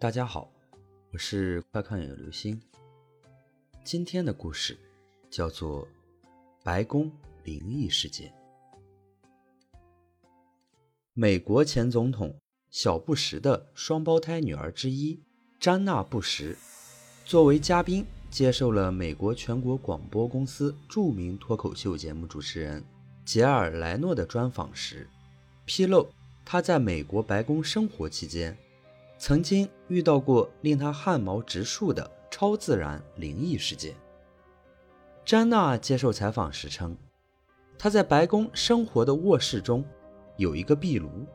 大家好，我是快看有流星。今天的故事叫做《白宫灵异事件》。美国前总统小布什的双胞胎女儿之一詹娜·布什，作为嘉宾接受了美国全国广播公司著名脱口秀节目主持人杰尔·莱诺的专访时，披露他在美国白宫生活期间，曾经遇到过令他汗毛直竖的超自然灵异事件。詹娜接受采访时称，她在白宫生活的卧室中。有一个壁炉，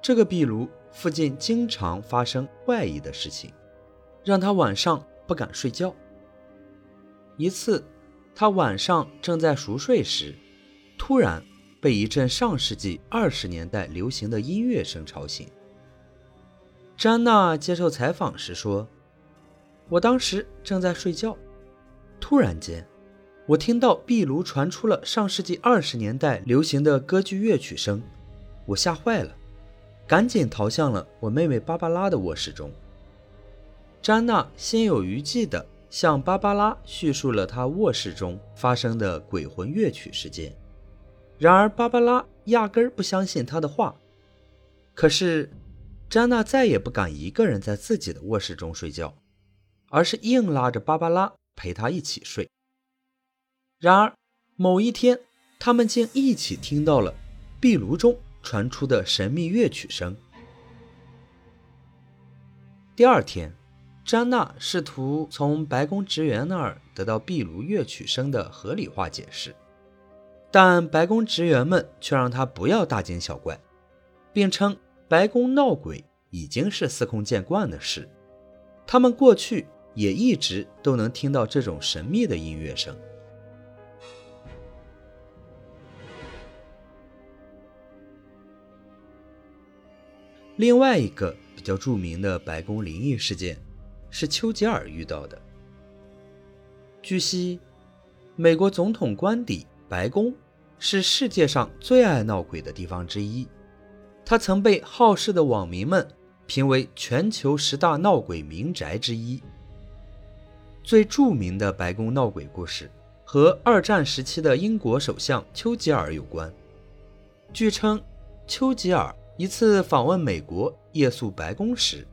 这个壁炉附近经常发生怪异的事情，让他晚上不敢睡觉。一次，他晚上正在熟睡时，突然被一阵上世纪二十年代流行的音乐声吵醒。詹娜接受采访时说：“我当时正在睡觉，突然间，我听到壁炉传出了上世纪二十年代流行的歌剧乐曲声。”我吓坏了，赶紧逃向了我妹妹芭芭拉的卧室中。詹娜心有余悸地向芭芭拉叙述了她卧室中发生的鬼魂乐曲事件。然而，芭芭拉压根儿不相信她的话。可是，詹娜再也不敢一个人在自己的卧室中睡觉，而是硬拉着芭芭拉陪她一起睡。然而，某一天，他们竟一起听到了壁炉中。传出的神秘乐曲声。第二天，詹娜试图从白宫职员那儿得到壁炉乐曲声的合理化解释，但白宫职员们却让她不要大惊小怪，并称白宫闹鬼已经是司空见惯的事，他们过去也一直都能听到这种神秘的音乐声。另外一个比较著名的白宫灵异事件，是丘吉尔遇到的。据悉，美国总统官邸白宫是世界上最爱闹鬼的地方之一，它曾被好事的网民们评为全球十大闹鬼民宅之一。最著名的白宫闹鬼故事和二战时期的英国首相丘吉尔有关。据称，丘吉尔。一次访问美国，夜宿白宫时，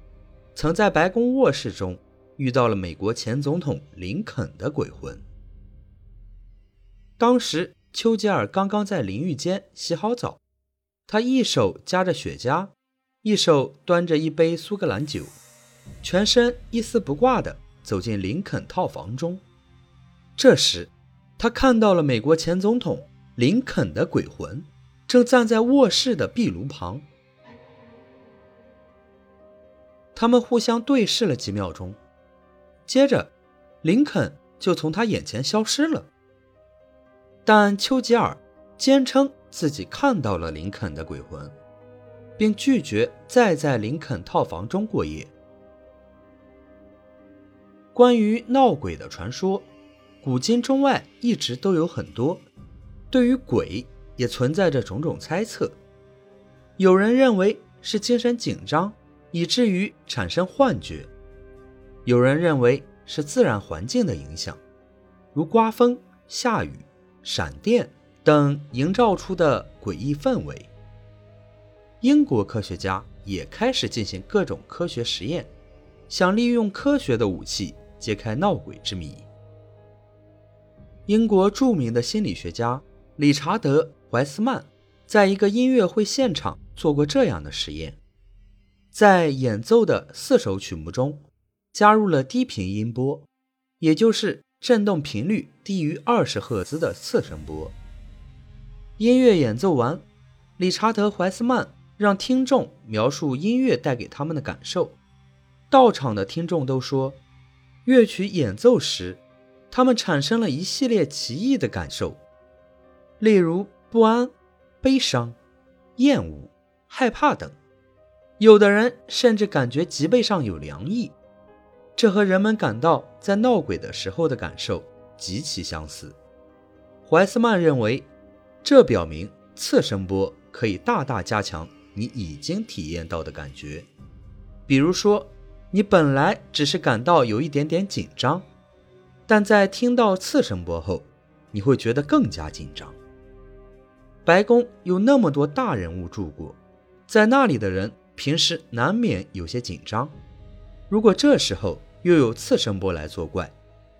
曾在白宫卧室中遇到了美国前总统林肯的鬼魂。当时，丘吉尔刚刚在淋浴间洗好澡，他一手夹着雪茄，一手端着一杯苏格兰酒，全身一丝不挂地走进林肯套房中。这时，他看到了美国前总统林肯的鬼魂，正站在卧室的壁炉旁。他们互相对视了几秒钟，接着，林肯就从他眼前消失了。但丘吉尔坚称自己看到了林肯的鬼魂，并拒绝再在林肯套房中过夜。关于闹鬼的传说，古今中外一直都有很多，对于鬼也存在着种种猜测。有人认为是精神紧张。以至于产生幻觉，有人认为是自然环境的影响，如刮风、下雨、闪电等营造出的诡异氛围。英国科学家也开始进行各种科学实验，想利用科学的武器揭开闹鬼之谜。英国著名的心理学家理查德·怀斯曼在一个音乐会现场做过这样的实验。在演奏的四首曲目中，加入了低频音波，也就是振动频率低于二十赫兹的次声波。音乐演奏完，理查德·怀斯曼让听众描述音乐带给他们的感受。到场的听众都说，乐曲演奏时，他们产生了一系列奇异的感受，例如不安、悲伤、厌恶、害怕等。有的人甚至感觉脊背上有凉意，这和人们感到在闹鬼的时候的感受极其相似。怀斯曼认为，这表明次声波可以大大加强你已经体验到的感觉。比如说，你本来只是感到有一点点紧张，但在听到次声波后，你会觉得更加紧张。白宫有那么多大人物住过，在那里的人平时难免有些紧张。如果这时候又有次声波来作怪，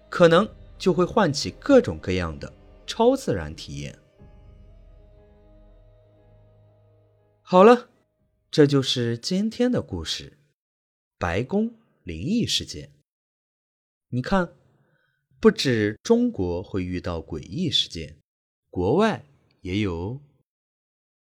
可能就会唤起各种各样的超自然体验。好了，这就是今天的故事——白宫灵异事件。你看，不止中国会遇到诡异事件，国外。也有。